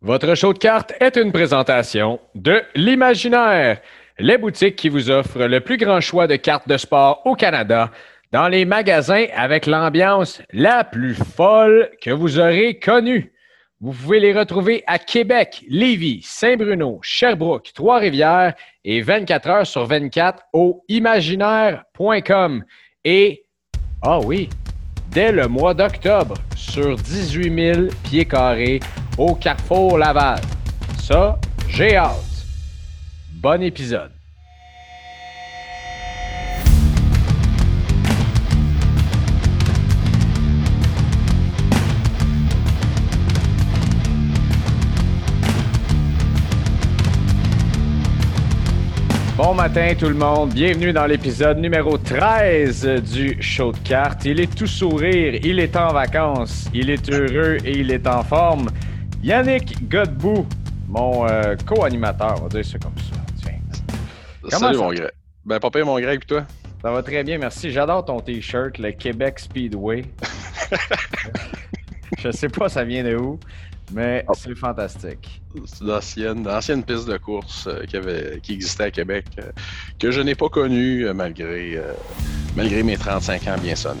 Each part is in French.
Votre show de cartes est une présentation de l'Imaginaire, les boutiques qui vous offrent le plus grand choix de cartes de sport au Canada, dans les magasins avec l'ambiance la plus folle que vous aurez connue. Vous pouvez les retrouver à Québec, Lévis, Saint-Bruno, Sherbrooke, Trois-Rivières et 24 heures sur 24 au imaginaire.com. Et, ah oui, dès le mois d'octobre, sur 18 000 pieds carrés au Carrefour Laval. Ça, j'ai hâte. Bon épisode. Bon matin tout le monde, bienvenue dans l'épisode numéro 13 du show de cartes. Il est tout sourire, il est en vacances, il est heureux et il est en forme. Yannick Godbout, mon euh, co-animateur, on va dire ça comme ça. Tiens. Comment Salut ça- mon Greg. Ben pire mon Greg, puis toi? Ça va très bien, merci. J'adore ton t-shirt, le Québec Speedway. Je sais pas ça vient de où, mais Oh. c'est fantastique. C'est d'ancienne piste de course euh, qui, avait, qui existait à Québec, euh, que je n'ai pas connue malgré, malgré mes 35 ans bien sonnés.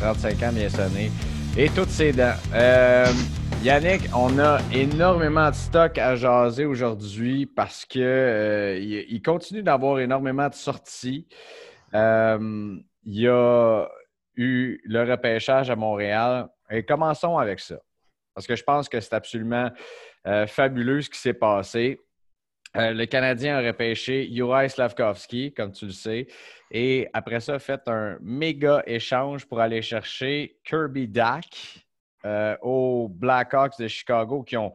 35 ans bien sonné. Et toutes ses dents. Euh, Yannick, on a énormément de stock à jaser aujourd'hui parce que euh, il, continue d'avoir énormément de sorties. Euh, il y a eu le repêchage à Montréal. Et commençons avec ça. Parce que je pense que c'est absolument fabuleux ce qui s'est passé. Euh, le Canadien a repêché Juraj Slavkovski, comme tu le sais. Et après ça, fait un méga échange pour aller chercher Kirby Dack euh, aux Blackhawks de Chicago qui ont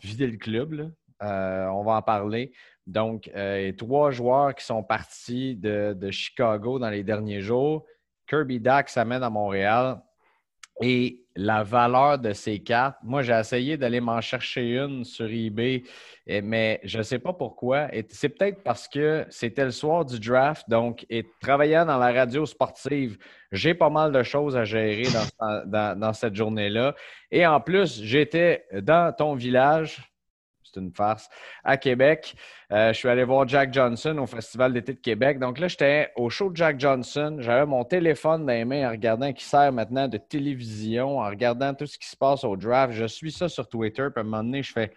vidé le club. Euh, on va en parler. Donc, trois joueurs qui sont partis de, de Chicago dans les derniers jours. Kirby Dack s'amène à Montréal. Et la valeur de ces cartes, moi, j'ai essayé d'aller m'en chercher une sur eBay, mais je ne sais pas pourquoi. C'est peut-être parce que c'était le soir du draft, donc, et travaillant dans la radio sportive, j'ai pas mal de choses à gérer dans cette journée-là. Et en plus, j'étais dans ton village, une farce, à Québec. Euh, je suis allé voir Jack Johnson au Festival d'été de Québec. Donc là, j'étais au show de Jack Johnson. J'avais mon téléphone dans les mains en regardant qui sert maintenant de télévision, en regardant tout ce qui se passe au draft. Je suis ça sur Twitter. Puis à un moment donné, je fais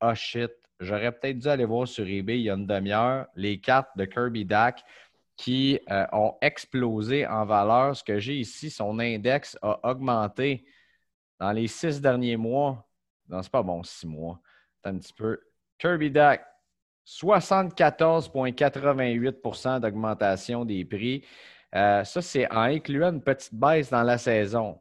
Ah shit, j'aurais peut-être dû aller voir sur eBay il y a une demi-heure les cartes de Kirby Dack qui euh, ont explosé en valeur. Ce que j'ai ici, son index a augmenté dans les six derniers mois. Non, c'est pas bon, six mois. Un petit peu. Kirby Dack, 74,88% d'augmentation des prix. Euh, ça, c'est en incluant une petite baisse dans la saison.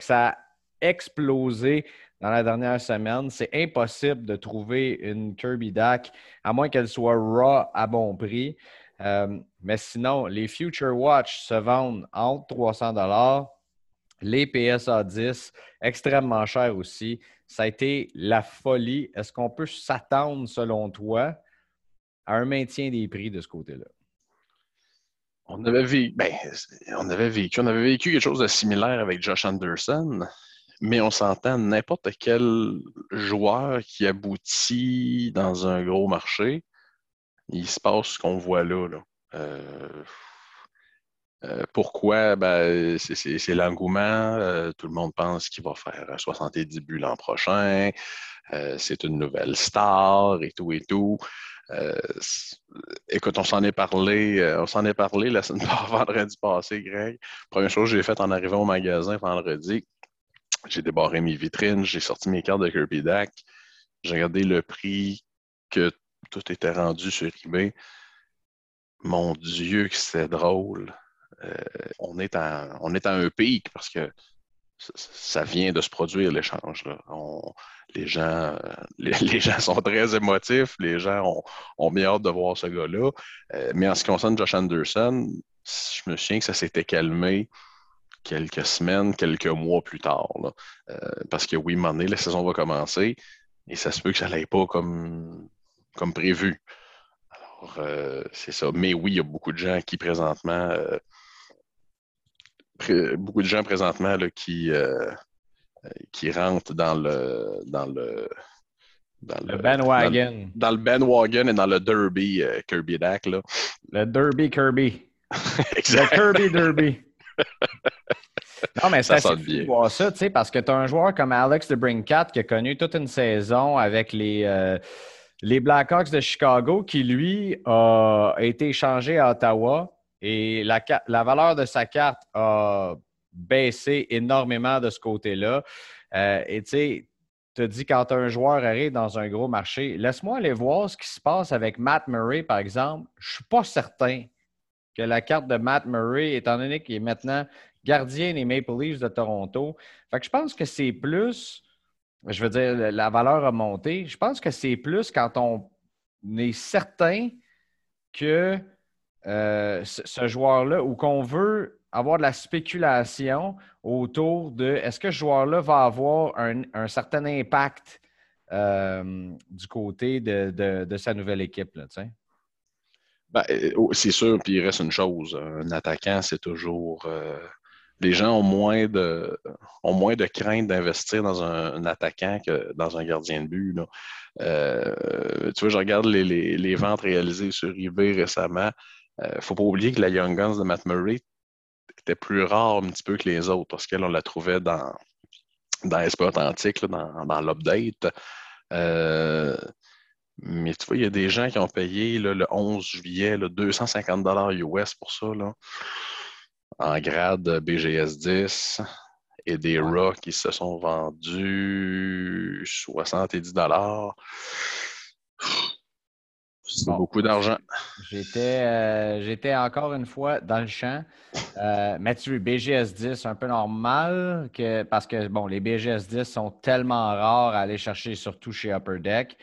Ça a explosé dans la dernière semaine. C'est impossible de trouver une Kirby Dack, à moins qu'elle soit raw à bon prix. Euh, mais sinon, les Future Watch se vendent entre 300 les PSA 10, extrêmement cher aussi. Ça a été la folie. Est-ce qu'on peut s'attendre, selon toi, à un maintien des prix de ce côté-là? On avait, vécu, ben, on avait vécu, quelque chose de similaire avec Josh Anderson, mais on s'entend n'importe quel joueur qui aboutit dans un gros marché, il se passe ce qu'on voit là. là. Euh, euh, pourquoi? Ben, c'est- l'engouement. Euh, tout le monde pense qu'il va faire 70 buts l'an prochain. Euh, c'est une nouvelle star et tout et tout. Écoute, on s'en est parlé, on s'en est parlé la semaine vendredi passé, Greg. Première chose que j'ai faite en arrivant au magasin vendredi, j'ai débarré mes vitrines, j'ai sorti mes cartes de Kirby Dack, j'ai regardé le prix que tout était rendu sur eBay. Mon Dieu, que c'est drôle. Euh, on, est en, on est un pic parce que ça, vient de se produire l'échange. Les gens, euh, les, gens sont très émotifs, les gens ont, ont bien hâte de voir ce gars-là. Euh, mais en ce qui concerne Josh Anderson, je me souviens que ça s'était calmé quelques semaines, quelques mois plus tard. parce que oui, donné, la saison va commencer et ça se peut que ça n'aille pas comme, comme prévu. Alors, c'est ça. Mais oui, il y a beaucoup de gens qui présentement, pré- beaucoup de gens présentement là, qui, euh, euh, qui rentrent dans le, dans le, Dans le, bandwagon. Dans, le bandwagon et dans le derby euh, Kirby Dak. Là. Le derby Kirby. le Kirby Derby. Non, mais ça, c'est de voir ça, tu sais, parce que tu as un joueur comme Alex de Brinkat qui a connu toute une saison avec les, euh, les Blackhawks de Chicago qui, lui, a été échangé à Ottawa et la, la valeur de sa carte a baissé énormément de ce côté-là. Euh, et tu sais, tu dit quand un joueur arrive dans un gros marché, laisse-moi aller voir ce qui se passe avec Matt Murray, par exemple. Je ne suis pas certain que la carte de Matt Murray, étant donné qu'il est maintenant gardien des Maple Leafs de Toronto. Fait que je pense que c'est plus, je veux dire, la valeur a monté. Je pense que c'est plus quand on est certain que euh, ce joueur-là ou qu'on veut avoir de la spéculation autour de est-ce que ce joueur-là va avoir un, certain impact euh, du côté de, sa nouvelle équipe. Là, ben, euh, oh, c'est sûr, puis il reste une chose. Un attaquant, c'est toujours. Les gens ont moins de, ont moins de crainte d'investir dans un, attaquant que dans un gardien de but. tu vois, je regarde les, ventes réalisées sur eBay récemment. Il ne faut pas oublier que la Young Guns de Matt Murray était plus rare un petit peu que les autres parce qu'elle, on la trouvait dans, dans SP Authentique, dans, dans l'update. Euh, mais tu vois, il y a des gens qui ont payé le 11 juillet 250 US pour ça, là, en grade BGS 10, et des ouais. qui se sont vendus 70 c'est beaucoup d'argent. Euh, j'étais, encore une fois dans le champ. Euh, Mathieu, BGS 10, un peu normal que, parce que bon, les BGS 10 sont tellement rares à aller chercher, surtout chez Upper Deck.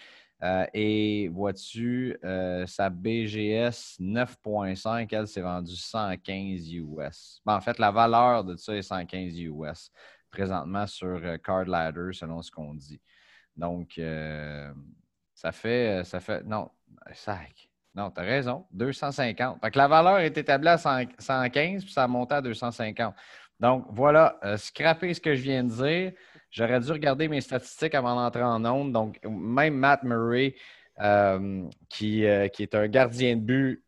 Euh, et vois-tu, sa BGS 9.5, elle s'est vendue 115 US. en fait, la valeur de ça est 115 US présentement sur Card Ladder, selon ce qu'on dit. Donc, ça fait, ça fait. Non, Sac. Non, tu as raison. 250. Fait que la valeur est établie à 115, puis ça a monté à 250. Donc, voilà, euh, scraper ce que je viens de dire. J'aurais dû regarder mes statistiques avant d'entrer en onde. Donc, même Matt Murray, euh, qui, euh, qui, est un gardien de but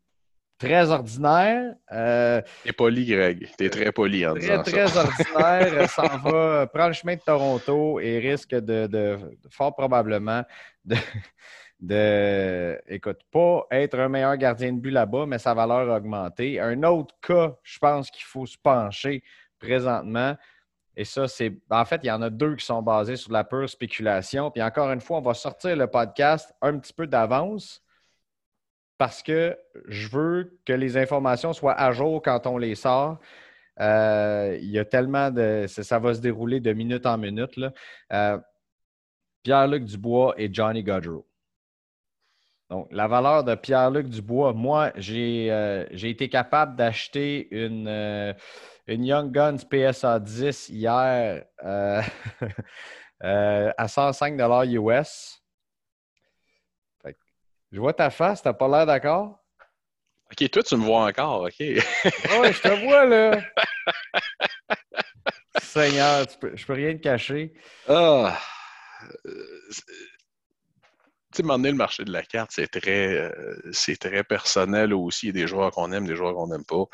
très ordinaire. T'es poli, Greg. T'es très poli en très, Très ordinaire. s'en va, prend le chemin de Toronto et risque de fort probablement de, de, écoute, pas être un meilleur gardien de but là-bas, mais sa valeur a augmenté. Un autre cas, je pense qu'il faut se pencher présentement. Et ça, c'est. En fait, il y en a deux qui sont basés sur la pure spéculation. Puis encore une fois, on va sortir le podcast un petit peu d'avance parce que je veux que les informations soient à jour quand on les sort. Euh, il y a tellement de. Ça, va se dérouler de minute en minute. Euh, Pierre-Luc Dubois et Johnny Gaudreau. Donc, la valeur de Pierre-Luc Dubois, moi, j'ai euh, été capable d'acheter une, euh, une, Young Guns PSA 10 hier euh, à 105 US. je vois ta face, t'as pas l'air d'accord? OK, toi, tu me vois encore, OK. oui, je te vois, là. Seigneur, peux, je peux rien te cacher. Ah tu sais, le marché de la carte, c'est très, euh, c'est très personnel aussi. Il y a des joueurs qu'on aime, des joueurs qu'on n'aime pas.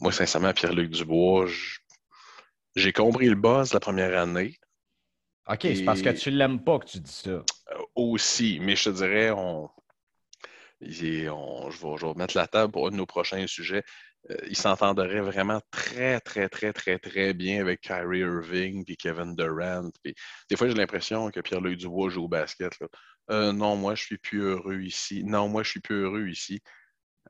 Moi, sincèrement, Pierre-Luc Dubois, j'ai compris le buzz la première année. OK, c'est parce que tu l'aimes pas que tu dis ça. Euh, aussi, mais je te dirais, on, je, vais, je, mettre la table pour un de nos prochains sujets. Euh, il s'entendrait vraiment très, très, très, très, très bien avec Kyrie Irving puis Kevin Durant. des fois, j'ai l'impression que Pierre-Luc Dubois joue au basket. Euh, non, moi, je suis plus heureux ici. Non, moi, je suis plus heureux ici.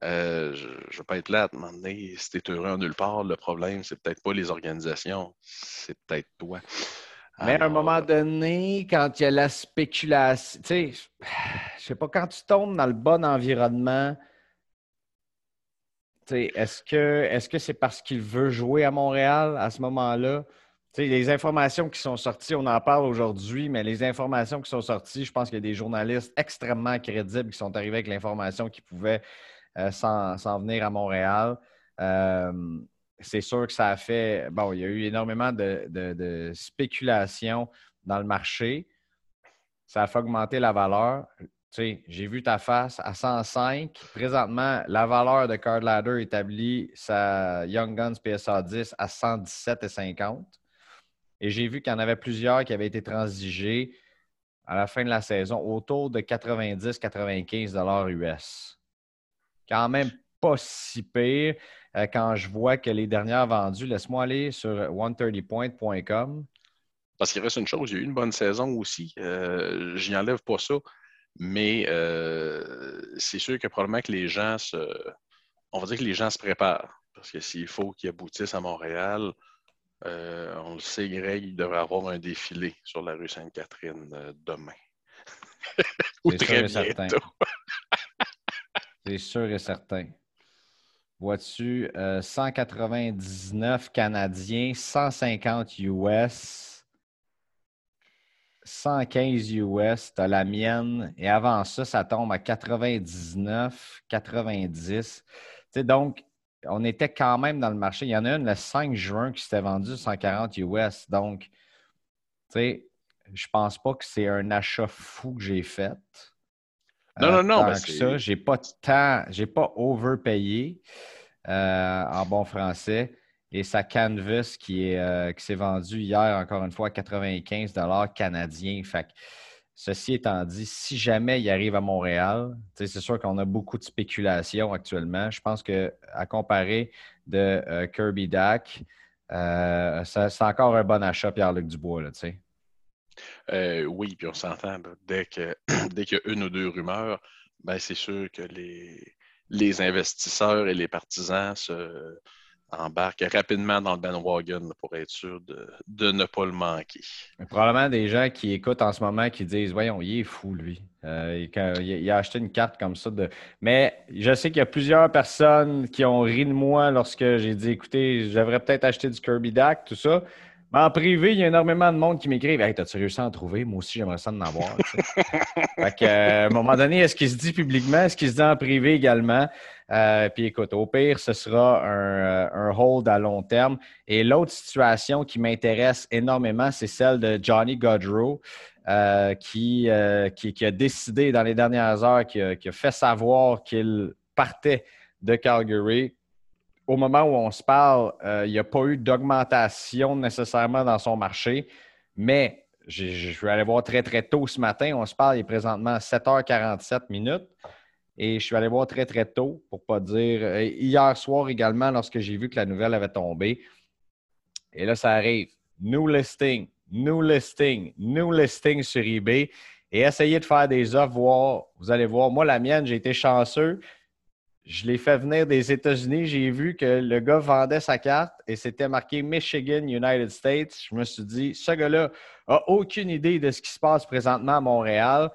Euh, je ne veux pas être là à demander si tu es heureux en nulle part. Le problème, c'est peut-être pas les organisations, c'est peut-être toi. Mais à un moment donné, quand il y a la spéculation, tu sais, je sais pas, quand tu tombes dans le bon environnement, est-ce que est-ce que c'est parce qu'il veut jouer à Montréal à ce moment-là? Les informations qui sont sorties, on en parle aujourd'hui, mais les informations qui sont sorties, je pense qu'il y a des journalistes extrêmement crédibles qui sont arrivés avec l'information qui pouvait euh, s'en venir à Montréal. Euh, c'est sûr que ça a fait. Bon, il y a eu énormément de, de, spéculation dans le marché. ça a fait augmenter la valeur. J'ai vu ta face à 105. Présentement, la valeur de Card Ladder établit sa Young Guns PSA 10 à 117,50. Et j'ai vu qu'il y en avait plusieurs qui avaient été transigés à la fin de la saison autour de 90-95 US. Quand même pas si pire euh, quand je vois que les dernières vendues, laisse-moi aller sur 130point.com. Parce qu'il reste une chose, il y a eu une bonne saison aussi. Euh, je n'y enlève pas ça. Mais euh, c'est sûr que probablement que les gens se. On va dire que les gens se préparent. Parce que s'il faut qu'ils aboutissent à Montréal, euh, on le sait, Greg, il devrait avoir un défilé sur la rue Sainte-Catherine euh, demain. Ou très bientôt. C'est sûr et certain. Vois-tu, 199 Canadiens, 150 US, 115 US, tu as la mienne. Et avant ça, ça tombe à 99, 90. sais, donc, on était quand même dans le marché. Il y en a une le 5 juin qui s'était vendue 140 US. Donc, tu sais, je pense pas que c'est un achat fou que j'ai fait. Non, non, non. Euh, tant que ça, j'ai pas tant, j'ai pas overpayé euh, en bon français. Et sa canvas qui euh, qui s'est vendue hier, encore une fois, à 95 canadiens. Fait Ceci étant dit, si jamais il arrive à Montréal, c'est sûr qu'on a beaucoup de spéculation actuellement. Je pense qu'à comparer de euh, Kirby Dak, euh, c'est encore un bon achat, Pierre-Luc Dubois. Là, euh, oui, puis on s'entend. Dès qu'il dès y a une ou deux rumeurs, ben, c'est sûr que les, les investisseurs et les partisans se, embarque rapidement dans le bandwagon pour être sûr de, ne pas le manquer. Probablement des gens qui écoutent en ce moment qui disent Voyons, il est fou, lui. Euh, il, a acheté une carte comme ça. De... Mais je sais qu'il y a plusieurs personnes qui ont ri de moi lorsque j'ai dit Écoutez, j'aimerais peut-être acheter du Kirby Dack, tout ça. Mais en privé, il y a énormément de monde qui m'écrit Hey, t'as-tu réussi à en trouver? Moi aussi, j'aimerais ça en avoir. fait euh, à un moment donné, est-ce qu'il se dit publiquement? Est-ce qu'il se dit en privé également? Euh, puis écoute, au pire, ce sera euh, un, hold à long terme. Et l'autre situation qui m'intéresse énormément, c'est celle de Johnny Godrow, euh, qui, a décidé dans les dernières heures, qui a, fait savoir qu'il partait de Calgary. Au moment où on se parle, il n'y a pas eu d'augmentation nécessairement dans son marché, mais je vais aller voir très, très tôt ce matin. On se parle, il est présentement à 7h47 minutes. Et je suis allé voir très, très tôt, pour ne pas dire. Euh, hier soir également, lorsque j'ai vu que la nouvelle avait tombé. Et là, ça arrive. New listing, new listing, new listing sur eBay. Et essayez de faire des offres. Vous allez voir. Moi, la mienne, j'ai été chanceux. Je l'ai fait venir des États-Unis. J'ai vu que le gars vendait sa carte et c'était marqué Michigan, United States. Je me suis dit, ce gars-là n'a aucune idée de ce qui se passe présentement à Montréal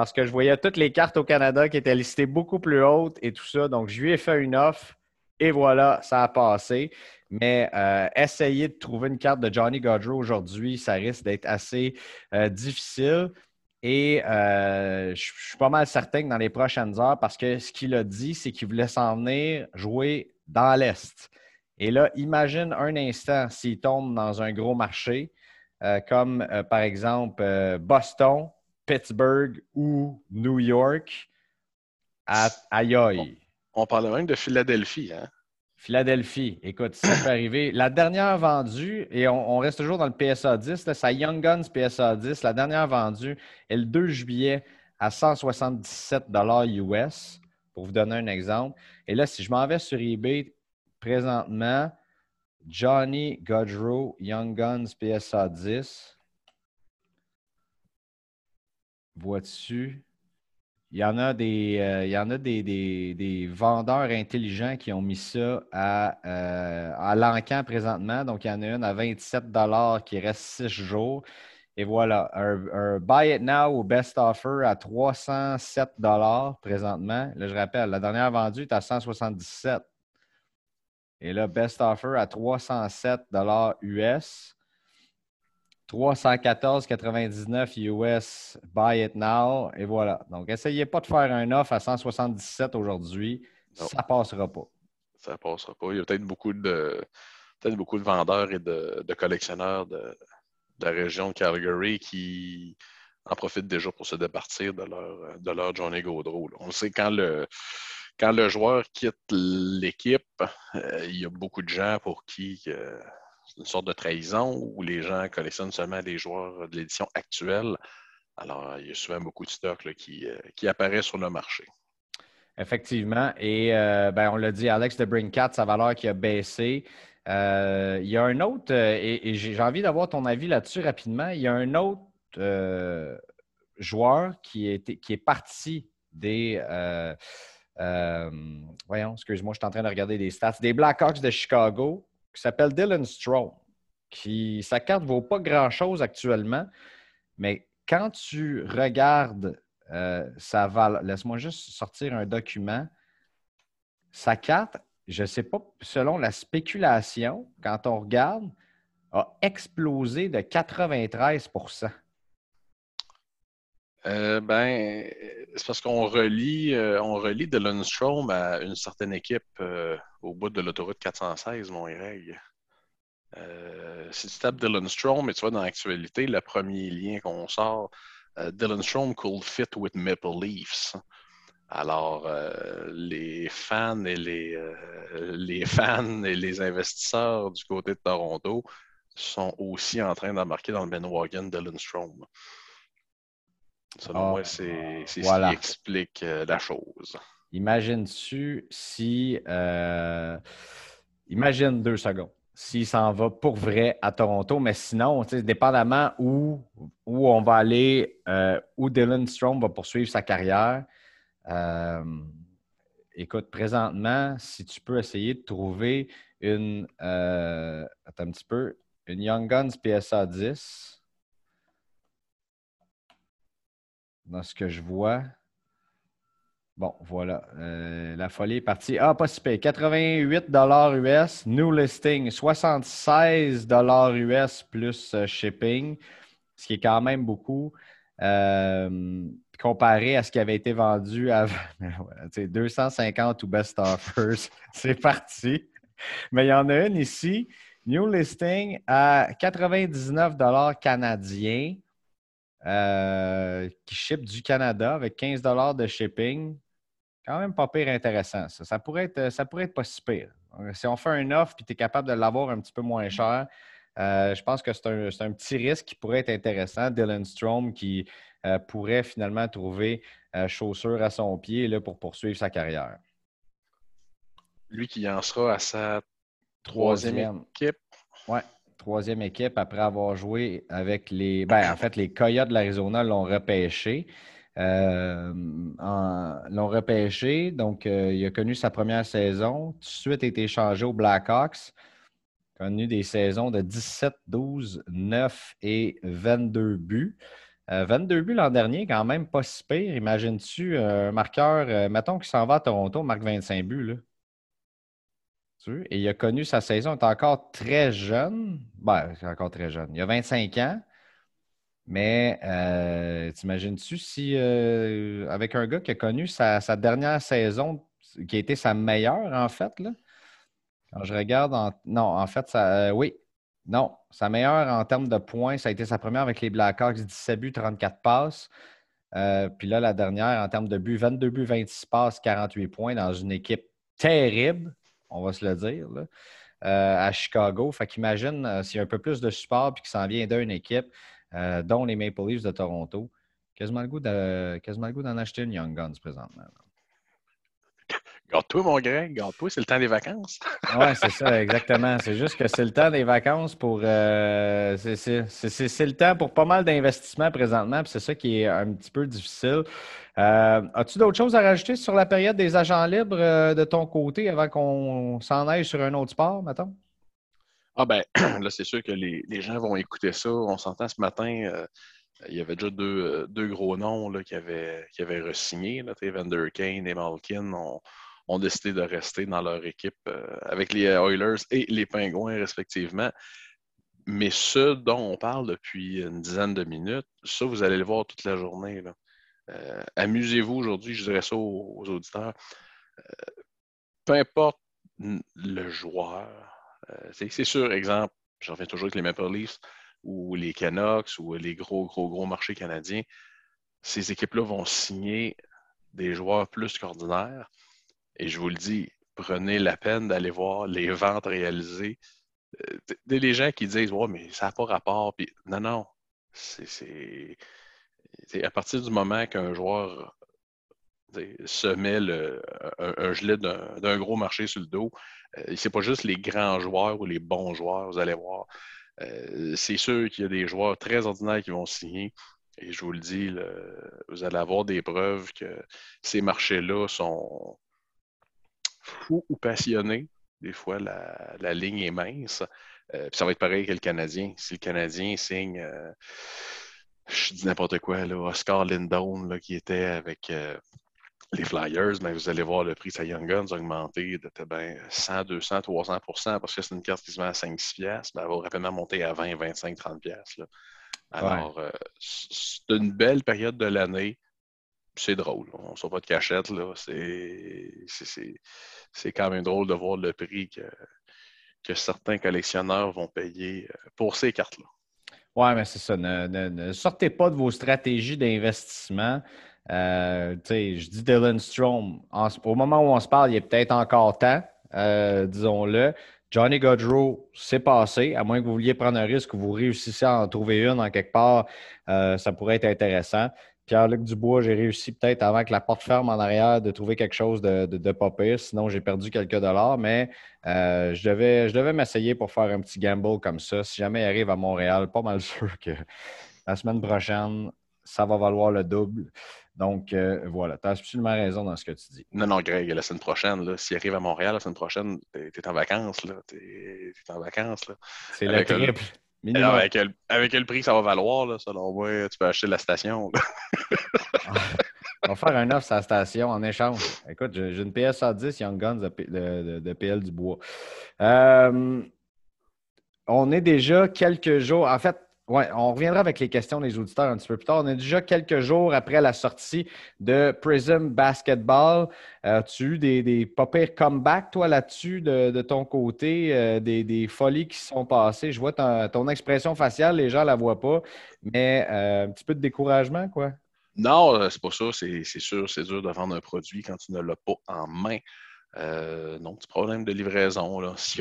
parce que je voyais toutes les cartes au Canada qui étaient listées beaucoup plus hautes et tout ça. Donc, je lui ai fait une offre et voilà, ça a passé. Mais euh, essayer de trouver une carte de Johnny Gaudreau aujourd'hui, ça risque d'être assez euh, difficile. Et euh, je suis pas mal certain que dans les prochaines heures, parce que ce qu'il a dit, c'est qu'il voulait s'en venir jouer dans l'Est. Et là, imagine un instant s'il tombe dans un gros marché, comme par exemple Boston, Pittsburgh ou New York, à, aïe On, parle même de Philadelphie. Hein? Philadelphie, écoute, ça peut arriver. La dernière vendue, et on, reste toujours dans le PSA 10, c'est Young Guns PSA 10, la dernière vendue est le 2 juillet à 177 US, pour vous donner un exemple. Et là, si je m'en vais sur eBay présentement, Johnny Godrow Young Guns PSA 10, vois-tu, il y en a des, euh, a des, vendeurs intelligents qui ont mis ça à, euh, à l'encan présentement. Donc, il y en a une à 27 qui reste 6 jours. Et voilà, un, Buy It Now ou Best Offer à 307 présentement. Là, je rappelle, la dernière vendue est à 177. Et là, Best Offer à 307 US. 314,99 US, buy it now, et voilà. Donc, essayez pas de faire un offre à 177 aujourd'hui, ça ne passera pas. Ça ne passera pas. Il y a peut-être beaucoup de beaucoup de vendeurs et de, collectionneurs de, la région de Calgary qui, en profitent déjà pour se départir de leur, de leur Johnny Gaudreau. On sait quand le, quand le joueur quitte l'équipe, euh, il y a beaucoup de gens pour qui euh, une sorte de trahison où les gens collectionnent seulement des joueurs de l'édition actuelle. Alors, il y a souvent beaucoup de stocks qui, euh, qui apparaît sur le marché. Effectivement. Et ben, on l'a dit, Alex de Brinkat, sa valeur qui a baissé. il y a un autre, et, j'ai envie d'avoir ton avis là-dessus rapidement. Il y a un autre joueur qui est, qui est parti des, euh, voyons, excuse-moi, je suis en train de regarder des stats. Des Blackhawks de Chicago qui s'appelle Dylan Strom. Qui, sa carte ne vaut pas grand-chose actuellement, mais quand tu regardes euh, sa valeur, laisse-moi juste sortir un document. Sa carte, je ne sais pas, selon la spéculation, quand on regarde, a explosé de 93% euh, ben, c'est parce qu'on relie, euh, on Dylan Strom à une certaine équipe euh, au bout de l'autoroute 416, mon Greg. si tu tapes Dylan Strom et tu vois dans l'actualité, le premier lien qu'on sort, Dylan Strom could fit with Maple Leafs. Alors, les fans et les, les fans et les investisseurs du côté de Toronto sont aussi en train d'embarquer dans le Ben Wagon Dylan Strom. Selon ah, moi, c'est ce qui explique euh, la chose. Imagine-tu si. Euh, imagine deux secondes. S'il s'en va pour vrai à Toronto, mais sinon, dépendamment où, où on va aller, euh, où Dylan Strom va poursuivre sa carrière, écoute, présentement, si tu peux essayer de trouver une. attends un petit peu. Une Young Guns PSA 10. dans ce que je vois. Bon, voilà. Euh, la folie est partie. Ah, pas si 88 US, new listing, 76 US plus euh, shipping, ce qui est quand même beaucoup. Euh, comparé à ce qui avait été vendu à 250 ou best offers. C'est parti. Mais il y en a une ici, new listing à 99 canadiens. Qui ship du Canada avec 15 de shipping. Quand même pas pire intéressant. Ça, pourrait, être, ça pourrait être pas si pire. Si on fait un offre et tu es capable de l'avoir un petit peu moins cher, euh, je pense que c'est un, petit risque qui pourrait être intéressant. Dylan Strom qui euh, pourrait finalement trouver chaussure à son pied là, pour poursuivre sa carrière. Lui qui en sera à sa troisième, équipe. Oui, troisième équipe après avoir joué avec les. Ben, en fait, les Coyotes de l'Arizona l'ont repêché. Euh, l'ont repêché, donc euh, il a connu sa première saison. Tout de suite, a été échangé aux Blackhawks. Connu des saisons de 17, 12, 9 et 22 buts. 22 euh, buts l'an dernier, quand même pas si pire. Imagines-tu un marqueur, mettons qu'il s'en va à Toronto, marque 25 buts. Là. Et il a connu sa saison, il est encore très jeune. Ben, encore très jeune. Il a 25 ans. Mais euh, t'imagines-tu si, euh, avec un gars qui a connu sa, dernière saison, qui a été sa meilleure, en fait, là, quand je regarde, non, en fait, ça, euh, oui, non, sa meilleure en termes de points, ça a été sa première avec les Blackhawks, 17 buts, 34 passes. puis là, la dernière, en termes de buts, 22 buts, 26 passes, 48 points dans une équipe terrible on va se le dire, à Chicago. Fait qu'imagine s'il y a un peu plus de support et qu'il s'en vient d'une équipe, euh, dont les Maple Leafs de Toronto. Quasiment le goût d'en acheter une Young Guns présentement. Garde-toi, mon Greg, garde-toi, c'est le temps des vacances. oui, c'est ça, exactement. C'est juste que c'est le temps des vacances pour. Euh, c'est le temps pour pas mal d'investissements présentement, puis c'est ça qui est un petit peu difficile. Euh, as-tu d'autres choses à rajouter sur la période des agents libres euh, de ton côté avant qu'on s'en aille sur un autre sport, mettons? Ah ben, là, c'est sûr que les, gens vont écouter ça. On s'entend ce matin il y avait déjà deux, gros noms là, qui avaient, qui avaient re-signé. Vander Kane et Malkin ont, ont décidé de rester dans leur équipe euh, avec les Oilers et les Pingouins respectivement. Mais ce dont on parle depuis une dizaine de minutes, ça, vous allez le voir toute la journée. Euh, amusez-vous aujourd'hui, je dirais ça aux, auditeurs. Euh, peu importe le joueur, c'est sûr, exemple, je reviens toujours avec les Maple Leafs, ou les Canucks ou les gros, gros, gros marchés canadiens, ces équipes-là vont signer des joueurs plus qu'ordinaires. Et je vous le dis, prenez la peine d'aller voir les ventes réalisées. Euh, des gens qui disent Ouais, mais ça n'a pas rapport. Non, non. C'est à partir du moment qu'un joueur se met un, gilet d'un gros marché sur le dos, euh, c'est pas juste les grands joueurs ou les bons joueurs, vous allez voir. Euh, c'est sûr qu'il y a des joueurs très ordinaires qui vont signer. Et je vous le dis, vous allez avoir des preuves que ces marchés-là sont fous ou passionnés. Des fois, la, ligne est mince. Euh, ça va être pareil que le Canadien. Si le Canadien signe, euh, je dis n'importe quoi, là, Oscar Lindon, qui était avec les Flyers, vous allez voir le prix de sa Young Guns augmenter de 100, 200, 300% parce que c'est une carte qui se vend à 5-6 piastres, ben, elle va rapidement monter à 20, 25, 30 piastres. Alors, euh, c'est une belle période de l'année. C'est drôle. On ne sort pas de cachette. C'est quand même drôle de voir le prix que, que certains collectionneurs vont payer euh, pour ces cartes-là. Oui, mais c'est ça. Ne, sortez pas de vos stratégies d'investissement. Euh, je dis Dylan Strom. au moment où on se parle, il est peut-être encore temps, disons-le. Johnny Godrow, c'est passé. À moins que vous vouliez prendre un risque, que vous réussissiez à en trouver une en quelque part, euh, ça pourrait être intéressant. Pierre-Luc Dubois, j'ai réussi peut-être avant que la porte ferme en arrière de trouver quelque chose de, pas pire. Sinon, j'ai perdu quelques dollars, mais euh, je devais, je devais m'essayer pour faire un petit gamble comme ça. Si jamais il arrive à Montréal, pas mal sûr que la semaine prochaine, ça va valoir le double. Donc, euh, voilà, tu as absolument raison dans ce que tu dis. Non, non, Greg, la semaine prochaine, s'il arrive à Montréal, la semaine prochaine, tu es, en vacances. Tu es, en vacances. C'est le triple. avec, le, prix que ça va valoir, là, selon moi, tu peux acheter la station. on va faire un offre sur la station en échange. Écoute, j'ai une PS 10 Young Guns de, PL du bois. Euh, on est déjà quelques jours. En fait, oui, on reviendra avec les questions des auditeurs un petit peu plus tard. On est déjà quelques jours après la sortie de Prism Basketball. As-tu eu des, des pas pires comebacks, toi, là-dessus, de, ton côté, euh, des, folies qui sont passées? Je vois ton, expression faciale, les gens ne la voient pas, mais euh, un petit peu de découragement, quoi? Non, euh, c'est pas ça. C'est sûr, c'est dur de vendre un produit quand tu ne l'as pas en main. Euh, non, petit problème de livraison. Là, ce,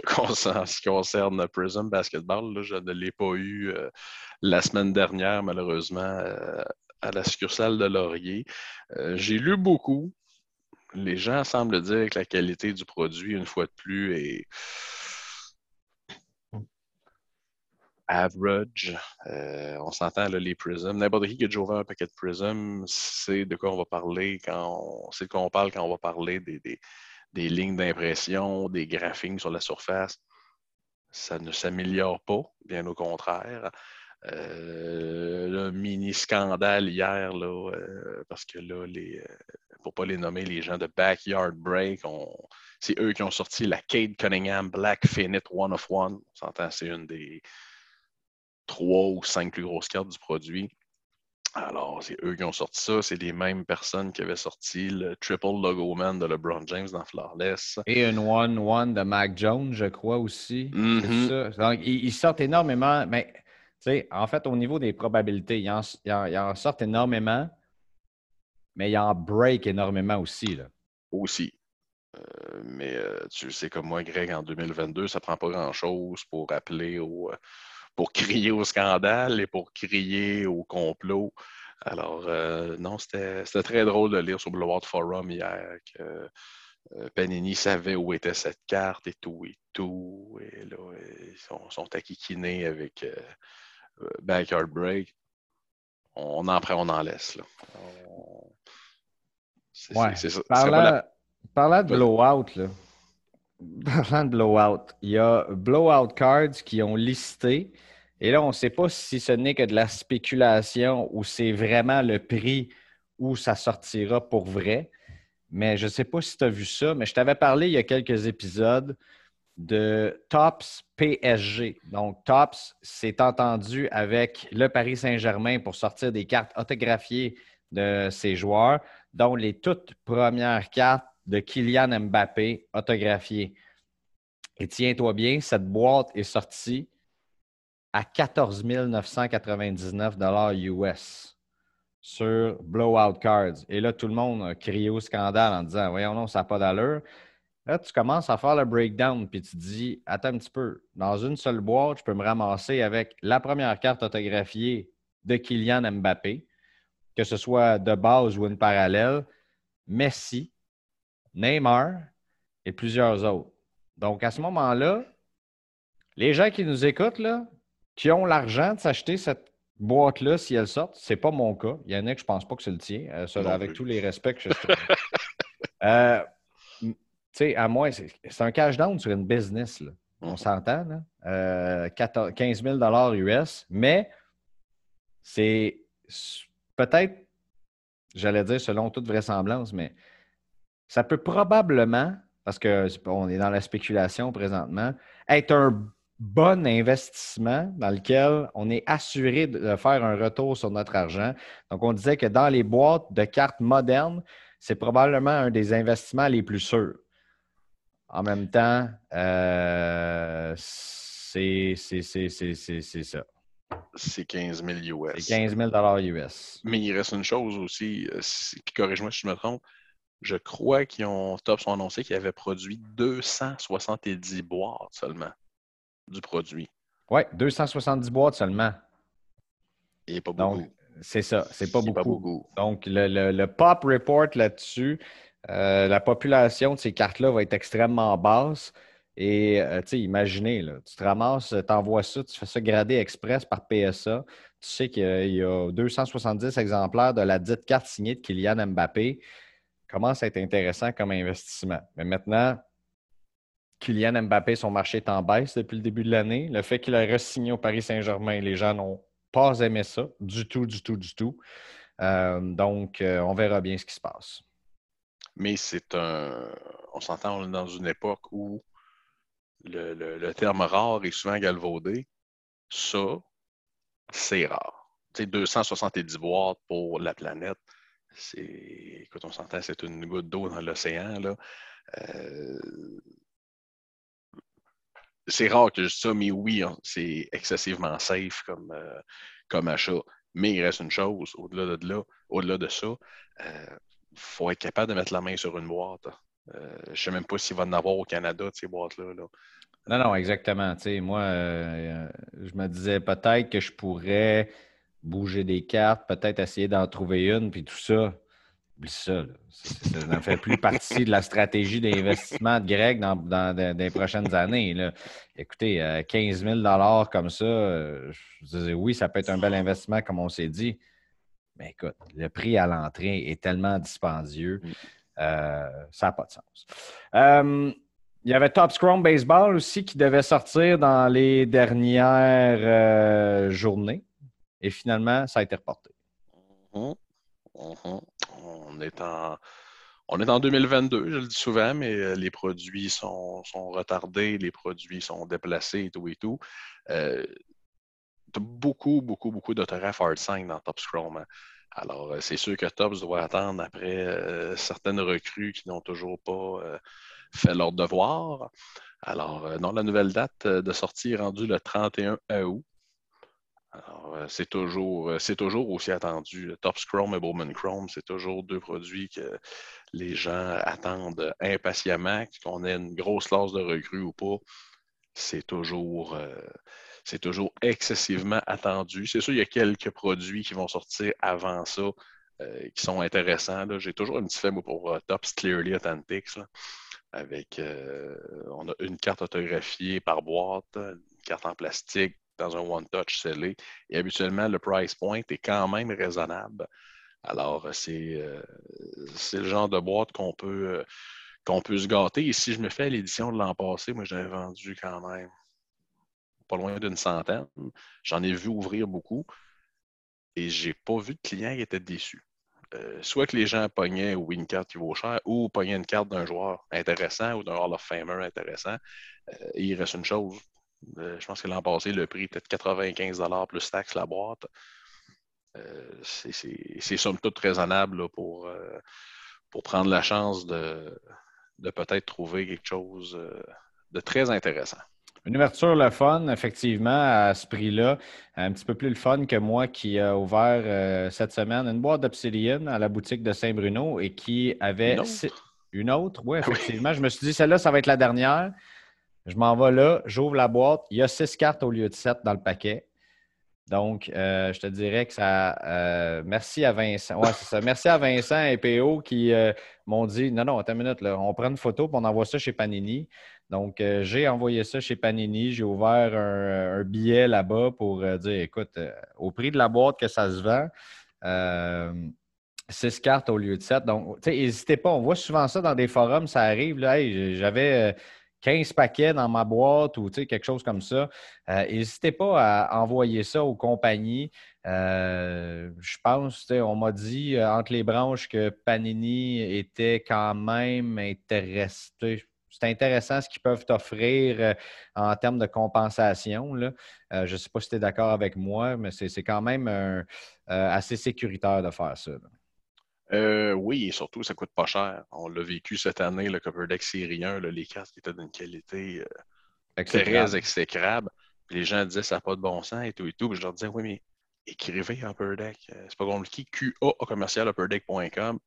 qui concerne, Prism Basketball, je ne l'ai pas eu euh, la semaine dernière, malheureusement, euh, à la succursale de Laurier. J'ai lu beaucoup. Les gens semblent dire que la qualité du produit, une fois de plus, est average. on s'entend, les Prism. N'importe qui qui a déjà ouvert un paquet de Prism, c'est de quoi on va parler quand on, c'est de quoi on parle quand on va parler des lignes d'impression, des graphiques sur la surface. Ça ne s'améliore pas, bien au contraire. Euh, le mini scandale hier, là, euh, parce que là, euh, pour ne pas les nommer, les gens de Backyard Break, c'est eux qui ont sorti la Kate Cunningham Black Finite One of One. On s'entend, c'est une des trois ou cinq plus grosses cartes du produit. Alors, c'est eux qui ont sorti ça. C'est les mêmes personnes qui avaient sorti le Triple Logo Man de LeBron James dans Flawless. Et un One-One de Mac Jones, je crois aussi. Mm-hmm. ça. Donc, ils, sortent énormément. Mais, tu sais, en fait, au niveau des probabilités, ils en, sortent énormément, mais ils en break énormément aussi. Là. Aussi. Euh, mais euh, tu sais, comme moi, Greg, en 2022, ça prend pas grand-chose pour appeler au. Euh, pour crier au scandale et pour crier au complot. Alors, euh, non, c'était très drôle de lire sur Boulevard Forum hier que euh, Panini savait où était cette carte et tout et tout. Et là, ils sont, sont acquiquinés avec euh, Backyard Break. On en prend, on en laisse. Là. C'est ça. Parlant, de blowout, là. Parlant de blowout, il y a blowout cards qui ont listé et là, on ne sait pas si ce n'est que de la spéculation ou c'est vraiment le prix où ça sortira pour vrai. Mais je ne sais pas si tu as vu ça, mais je t'avais parlé il y a quelques épisodes de Tops PSG. Donc, Tops s'est entendu avec le Paris Saint-Germain pour sortir des cartes autographiées de ses joueurs, dont les toutes premières cartes de Kylian Mbappé autographiées. Et tiens-toi bien, cette boîte est sortie à 14 999 US sur Blowout Cards. Et là, tout le monde a crié au scandale en disant Voyons, non, ça n'a pas d'allure. Là, tu commences à faire le breakdown, puis tu te dis Attends un petit peu, dans une seule boîte, je peux me ramasser avec la première carte autographiée de Kylian Mbappé, que ce soit de base ou une parallèle, Messi, Neymar et plusieurs autres. Donc, à ce moment-là, les gens qui nous écoutent, là, qui ont l'argent de s'acheter cette boîte-là, si elle sort, c'est pas mon cas. Il y en a que je pense pas que c'est le tien, euh, avec tous les respects que je euh, Tu sais, à moi, c'est un cash down sur une business. Là. On mhm. s'entend, là? Euh, 15 000 US, mais c'est peut-être, j'allais dire selon toute vraisemblance, mais ça peut probablement, parce qu'on est dans la spéculation présentement, être un bon investissement dans lequel on est assuré de faire un retour sur notre argent. Donc, on disait que dans les boîtes de cartes modernes, c'est probablement un des investissements les plus sûrs. En même temps, euh, c'est ça. C'est 15 000 US. C'est 15 000 US. Mais il reste une chose aussi, euh, corrige-moi si je me trompe, je crois qu'ils ont, Tops ont annoncé qu'ils avaient produit 270 boîtes seulement du produit. Oui, 270 boîtes seulement. Et pas beaucoup. C'est ça, c'est pas, pas, beaucoup. Donc, le, pop report là-dessus, euh, la population de ces cartes-là va être extrêmement basse. Et, euh, tu sais, imaginez, là, tu te ramasses, tu envoies ça, tu fais ça grader express par PSA. Tu sais qu'il y a 270 exemplaires de la dite carte signée de Kylian Mbappé. Commence à être intéressant comme investissement. Mais maintenant, Kylian Mbappé, son marché est en baisse depuis le début de l'année. Le fait qu'il ait re-signé au Paris Saint-Germain, les gens n'ont pas aimé ça du tout, du tout, du tout. Euh, donc, euh, on verra bien ce qui se passe. Mais c'est un. On s'entend dans une époque où le, terme rare est souvent galvaudé. Ça, c'est rare. Tu sais, 270 boîtes pour la planète, c'est. Écoute, on s'entend, c'est une goutte d'eau dans l'océan. Là. Euh, c'est rare que je ça, mais oui, hein, c'est excessivement safe comme, euh, comme achat. Mais il reste une chose, au-delà de là, au-delà de ça, il euh, faut être capable de mettre la main sur une boîte. Euh, je ne sais même pas s'il va en avoir au Canada, ces boîtes-là. Non, non, exactement. moi, je me disais peut-être que je pourrais bouger des cartes, peut-être essayer d'en trouver une, puis tout ça ça. Ça ne fait plus partie de la stratégie d'investissement de Greg dans, les prochaines années. Là. Écoutez, 15 euh, 000 comme ça, euh, je disais oui, ça peut être un bel investissement, comme on s'est dit. Mais écoute, le prix à l'entrée est tellement dispendieux, mm. euh, ça n'a pas de sens. il y avait Top Scrum Baseball aussi qui devait sortir dans les dernières journées. Et finalement, ça a été reporté. Mm-hmm on est en, on est en 2022, je le dis souvent, mais euh, les produits sont, retardés, les produits sont déplacés et tout et tout. Euh, beaucoup, beaucoup, beaucoup d'autographes hard sign dans Top Scrum. Hein. Alors, euh, c'est sûr que Tops doit attendre après certaines recrues qui n'ont toujours pas fait leur devoir. Alors, non, la nouvelle date de sortie est rendue le 31 août. Alors, euh, c'est toujours, euh, c'est toujours aussi attendu. Top Chrome et Bowman Chrome, c'est toujours deux produits que les gens attendent impatiemment, qu'on ait une grosse classe de recrues ou pas. C'est toujours, euh, c'est toujours excessivement attendu. C'est sûr, il y a quelques produits qui vont sortir avant ça qui sont intéressants. J'ai toujours un petit fait pour Tops Clearly Authentics. avec, on a une carte autographiée par boîte, une carte en plastique, dans un one-touch scellé. Et habituellement, le price point est quand même raisonnable. Alors, c'est euh, le genre de boîte qu'on peut, euh, peut se gâter. Et si je me fais l'édition de l'an passé, moi, j'avais vendu quand même pas loin d'une centaine. J'en ai vu ouvrir beaucoup et j'ai pas vu de client qui était déçu. Euh, soit que les gens pognaient ou une carte qui vaut cher ou pognaient une carte d'un joueur intéressant ou d'un Hall of Famer intéressant. il reste une chose, je pense que l'an passé, le prix était de 95 plus taxe la boîte. Euh, c'est somme toute raisonnable pour, euh, pour prendre la chance de, de peut-être trouver quelque chose de très intéressant. Une ouverture le fun, effectivement, à ce prix-là. Un petit peu plus le fun que moi qui a ouvert euh, cette semaine une boîte d'Obsidian à la boutique de Saint-Bruno et qui avait une autre? Oui, effectivement. Je me suis dit, celle-là, ça va être la dernière. Je m'en vais là, j'ouvre la boîte. Il y a six cartes au lieu de sept dans le paquet. Donc, euh, je te dirais que ça. Euh, merci à Vincent. Ouais, c'est ça. Merci à Vincent et PO qui euh, m'ont dit non, non, attends une minute, là, on prend une photo et on envoie ça chez Panini. Donc, j'ai envoyé ça chez Panini. J'ai ouvert un, billet là-bas pour dire écoute, au prix de la boîte que ça se vend, six cartes au lieu de sept. Donc, n'hésitez pas. On voit souvent ça dans des forums, ça arrive. Là, j'avais 15 paquets dans ma boîte ou quelque chose comme ça, euh, n'hésitez pas à envoyer ça aux compagnies. Euh, je pense, on m'a dit euh, entre les branches que Panini était quand même intéressé. C'est intéressant ce qu'ils peuvent t'offrir en termes de compensation. je ne sais pas si tu es d'accord avec moi, mais c'est quand même assez sécuritaire de faire ça. Euh, oui, et surtout, ça coûte pas cher. On l'a vécu cette année, le Copper Deck Série 1, les cartes qui étaient d'une qualité euh, très exécrable. les gens disaient ça n'a pas de bon sens et tout et tout. je leur disais, oui, mais écrivez Upper Deck. Euh, c'est pas compliqué. QA commercial upperdeck.com.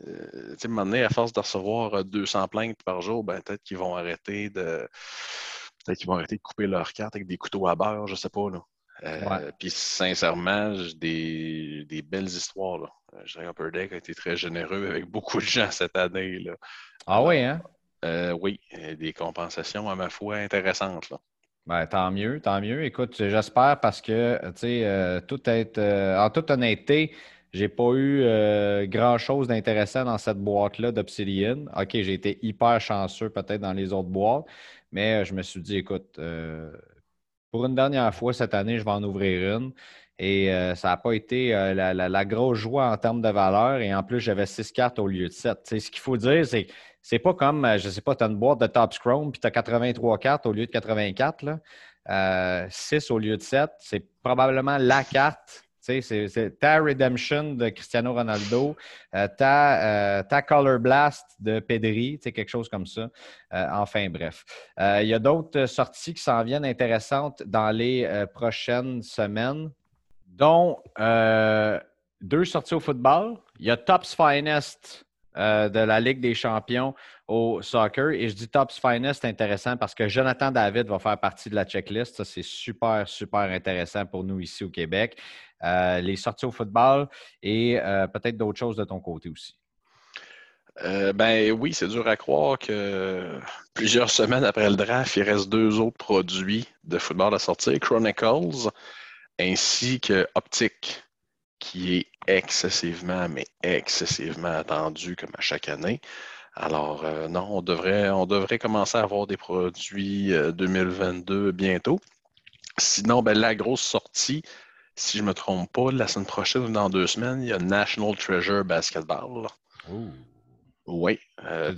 Euh, tu sais, à force de recevoir 200 plaintes par jour, ben, peut-être qu'ils vont arrêter de. Peut-être qu'ils vont arrêter de couper leurs cartes avec des couteaux à beurre, je sais pas. Là. Euh, puis sincèrement, j'ai des, belles histoires. Là. Euh, je dirais Upper Deck a été très généreux avec beaucoup de gens cette année. Là. Ah oui, hein? Euh, oui, des compensations à ma foi intéressantes. Là. Ben, tant mieux, tant mieux. Écoute, j'espère parce que, tu sais, tout en toute honnêteté, j'ai pas eu grand-chose d'intéressant dans cette boîte-là d'Obsidian. OK, j'ai été hyper chanceux peut-être dans les autres boîtes, mais je me suis dit, écoute, pour une dernière fois cette année, je vais en ouvrir une. Et euh, ça n'a pas été euh, la, grosse joie en termes de valeur. Et en plus, j'avais six cartes au lieu de sept. ce qu'il faut dire, c'est c'est pas comme, euh, je ne sais pas, tu as une boîte de Top Chrome puis tu as 83 cartes au lieu de 84. Là. 6 au lieu de 7. C'est probablement la carte c'est ta Redemption de Cristiano Ronaldo, euh, ta, euh, ta, Color Blast de Pedri, quelque chose comme ça. Euh, enfin, bref. il y a d'autres sorties qui s'en viennent intéressantes dans les prochaines semaines, dont deux sorties au football. Il y a Tops Finest de la Ligue des champions au soccer. Et je dis Tops Finest intéressant parce que Jonathan David va faire partie de la checklist. Ça, c'est super, super intéressant pour nous ici au Québec. Euh, les sorties au football et euh, peut-être d'autres choses de ton côté aussi. Euh, ben oui, c'est dur à croire que plusieurs semaines après le draft, il reste deux autres produits de football à sortir, Chronicles ainsi que Optic, qui est excessivement, mais excessivement attendu comme à chaque année. Alors non, on devrait, commencer à avoir des produits 2022 bientôt. Sinon, ben, la grosse sortie, si je ne me trompe pas, la semaine prochaine ou dans deux semaines, il y a National Treasure Basketball. Oui. Euh,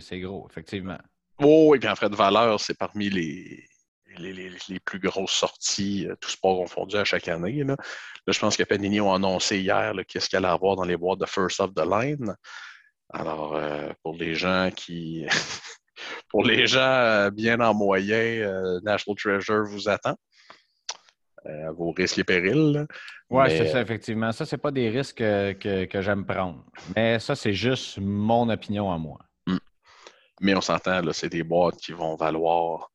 c'est gros, effectivement. Oh, et puis en fait de valeur, c'est parmi les, les, plus grosses sorties, euh, tout sport confondu à chaque année. Là, je pense que Panini ont annoncé hier qu'est-ce qu'il allait avoir dans les boîtes de First of the Line. Alors, euh, pour les gens qui. pour les gens bien en moyen, National Treasure vous attend. Euh, à vos risques et périls. Oui, c'est ça, effectivement. Ça, c'est pas des risques que, j'aime prendre. Mais ça, c'est juste mon opinion à moi. Hmm. Mais on s'entend, là, c'est des boîtes qui vont valoir.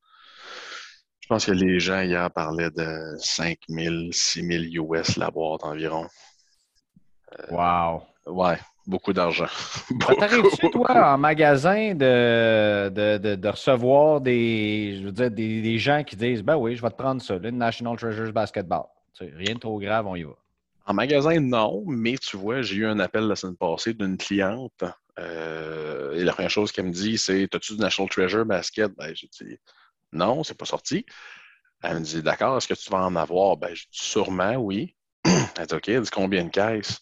Je pense que les gens hier parlaient de 5 000, 6 000 US la boîte environ. Euh, wow! Ouais, beaucoup d'argent. T'arrives-tu, toi, en magasin, de, de, recevoir des, je veux dire, des, gens qui disent Ben oui, je vais te prendre ça, le National Treasures Basketball. rien de trop grave, on y va. En magasin, non, mais tu vois, j'ai eu un appel la semaine passée d'une cliente. Euh, et la première chose qu'elle me dit, c'est T'as-tu du National Treasure Basket? Ben, j'ai dit Non, c'est pas sorti. Elle me dit D'accord, est-ce que tu vas en avoir? Ben, j'ai dit Sûrement, oui. Elle dit OK, elle dit combien de caisses?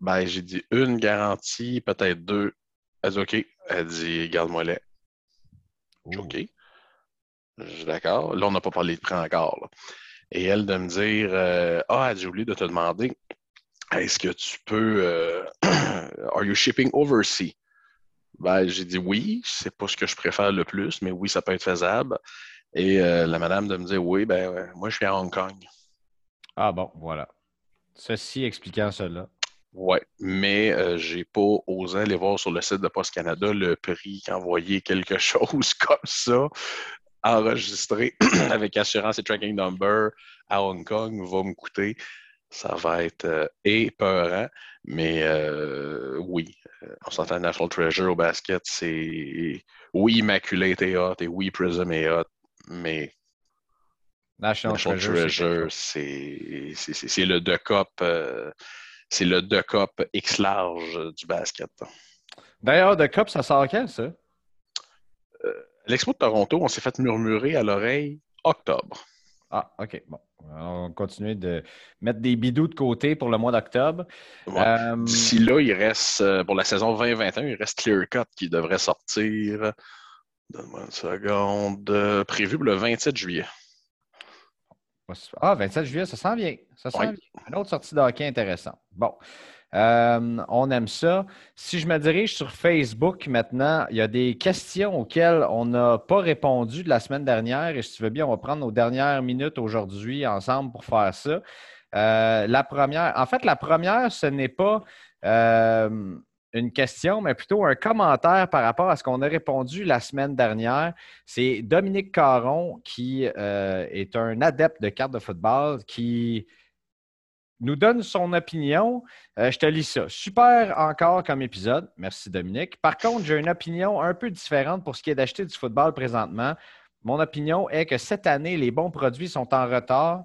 Ben, j'ai dit une garantie, peut-être deux. Elle dit OK. Elle dit garde-moi-les. OK. Je suis d'accord. Là, on n'a pas parlé de prix encore. Et elle de me dire euh, Ah, j'ai oublié de te demander est-ce que tu peux. Euh, are you shipping overseas? Ben, j'ai dit oui, c'est pas ce que je préfère le plus, mais oui, ça peut être faisable. Et euh, la madame de me dire oui, ben moi je suis à Hong Kong. Ah bon, voilà. Ceci expliquant cela. Oui, mais je euh, j'ai pas osé aller voir sur le site de Post Canada le prix qu'envoyer quelque chose comme ça, enregistré avec assurance et tracking number à Hong Kong, va me coûter. Ça va être euh, épeurant, mais euh, oui, on s'entend National Treasure au basket, c'est oui, Immaculate et hot, et oui, Prism et hot, mais National, Treasure, c'est le Cup, euh, c'est le deux Cup X large du basket. D'ailleurs, The Cup, ça sort quand, ça? Euh, L'Expo de Toronto, on s'est fait murmurer à l'oreille octobre. Ah, OK. Bon. On va continuer de mettre des bidous de côté pour le mois d'octobre. Euh, D'ici là, il reste, pour la saison 2021, il reste Clear Cut qui devrait sortir. Donne-moi une seconde. prévu pour le 27 juillet. Ah, 27 juillet, ça sent bien. Ça sent bien. Une autre sortie de hockey intéressante. Bon. Euh, on aime ça. Si je me dirige sur Facebook maintenant, il y a des questions auxquelles on n'a pas répondu de la semaine dernière. Et si tu veux bien, on va prendre nos dernières minutes aujourd'hui ensemble pour faire ça. Euh, la première, en fait, la première, ce n'est pas euh, une question, mais plutôt un commentaire par rapport à ce qu'on a répondu la semaine dernière. C'est Dominique Caron, qui euh, est un adepte de cartes de football, qui nous donne son opinion. Euh, je te lis ça. Super encore comme épisode. Merci Dominique. Par contre, j'ai une opinion un peu différente pour ce qui est d'acheter du football présentement. Mon opinion est que cette année, les bons produits sont en retard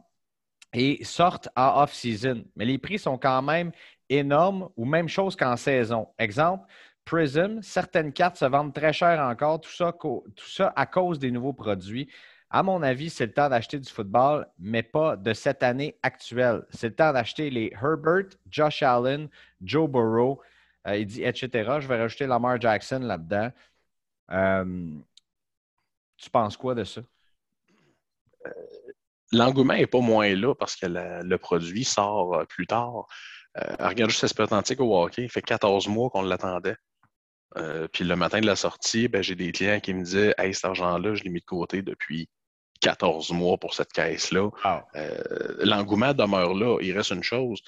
et sortent en off-season. Mais les prix sont quand même énorme ou même chose qu'en saison. Exemple, Prism, certaines cartes se vendent très cher encore, tout ça, à cause des nouveaux produits. À mon avis, c'est le temps d'acheter du football, mais pas de cette année actuelle. C'est le temps d'acheter les Herbert, Josh Allen, Joe Burrow, euh, dit etc. Je vais rajouter Lamar Jackson là-dedans. Euh, tu penses quoi de ça? Euh, l'engouement n'est pas moins là parce que le produit sort plus tard. Euh, regarde juste Atlantique au hockey. Il fait 14 mois qu'on l'attendait. Euh, puis le matin de la sortie, ben, j'ai des clients qui me disaient Hey, cet argent-là, je l'ai mis de côté depuis 14 mois pour cette caisse-là. Euh, l'engouement demeure là. Il reste une chose.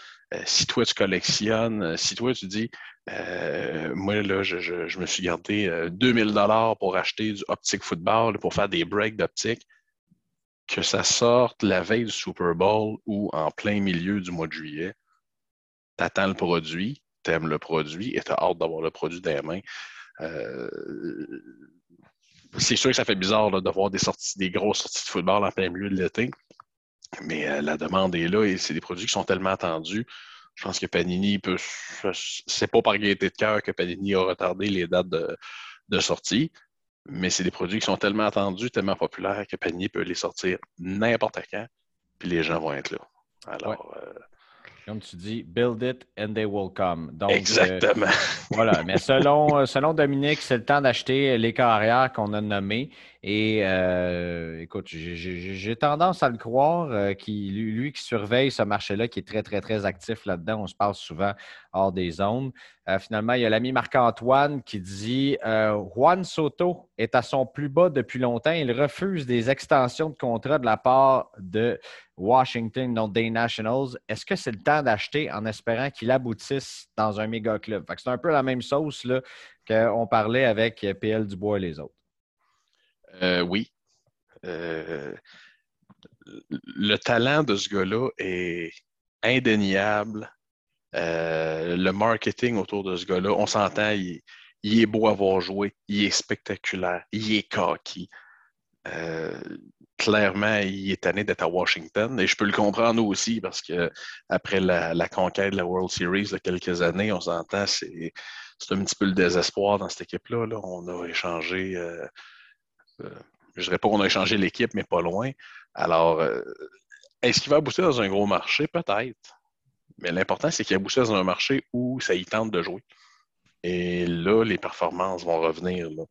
si toi, tu collectionnes, si toi, tu dis Moi, là, je, me suis gardé 2000 dollars pour acheter du optique football, pour faire des breaks d'optique, que ça sorte la veille du Super Bowl ou en plein milieu du mois de juillet, attends le produit, tu aimes le produit et tu as hâte d'avoir le produit dans les mains. Euh, c'est sûr que ça fait bizarre de voir des, sorties, des grosses sorties de football en plein milieu de l'été, mais euh, la demande est là et c'est des produits qui sont tellement attendus. Je pense que Panini peut. C'est pas par gaieté de cœur que Panini a retardé les dates de, sortie, mais c'est des produits qui sont tellement attendus, tellement populaires que Panini peut les sortir n'importe quand, puis les gens vont être là. Alors, euh, comme tu dis, build it and they will come. Donc, Exactement. Euh, voilà. Mais selon, euh, selon Dominique, c'est le temps d'acheter les carrières qu'on a nommées. Et euh, écoute, j'ai tendance à le croire, qui, lui, qui surveille ce marché-là, qui est très, très, très actif là-dedans. On se parle souvent hors des zones. finalement, il y a l'ami Marc-Antoine qui dit Juan Soto est à son plus bas depuis longtemps. Il refuse des extensions de contrat de la part de Washington, non des Nationals. Est-ce que c'est le temps d'acheter en espérant qu'il aboutisse dans un méga club? C'est un peu la même sauce qu'on parlait avec PL Dubois et les autres. Euh, oui. Euh, le talent de ce gars-là est indéniable. Euh, le marketing autour de ce gars-là, on s'entend, il, est beau à voir jouer, il est spectaculaire, il est cocky clairement, il est tanné d'être à Washington. Et je peux le comprendre aussi parce que après la, conquête de la World Series de quelques années, on s'entend, c'est, un petit peu le désespoir dans cette équipe-là. On a échangé, je dirais pas qu'on a échangé l'équipe, mais pas loin. Alors, euh, est-ce qu'il va aboutir dans un gros marché? Peut-être. Mais l'important, c'est qu'il aboutit dans un marché où ça y tente de jouer. Et là, les performances vont revenir. Là.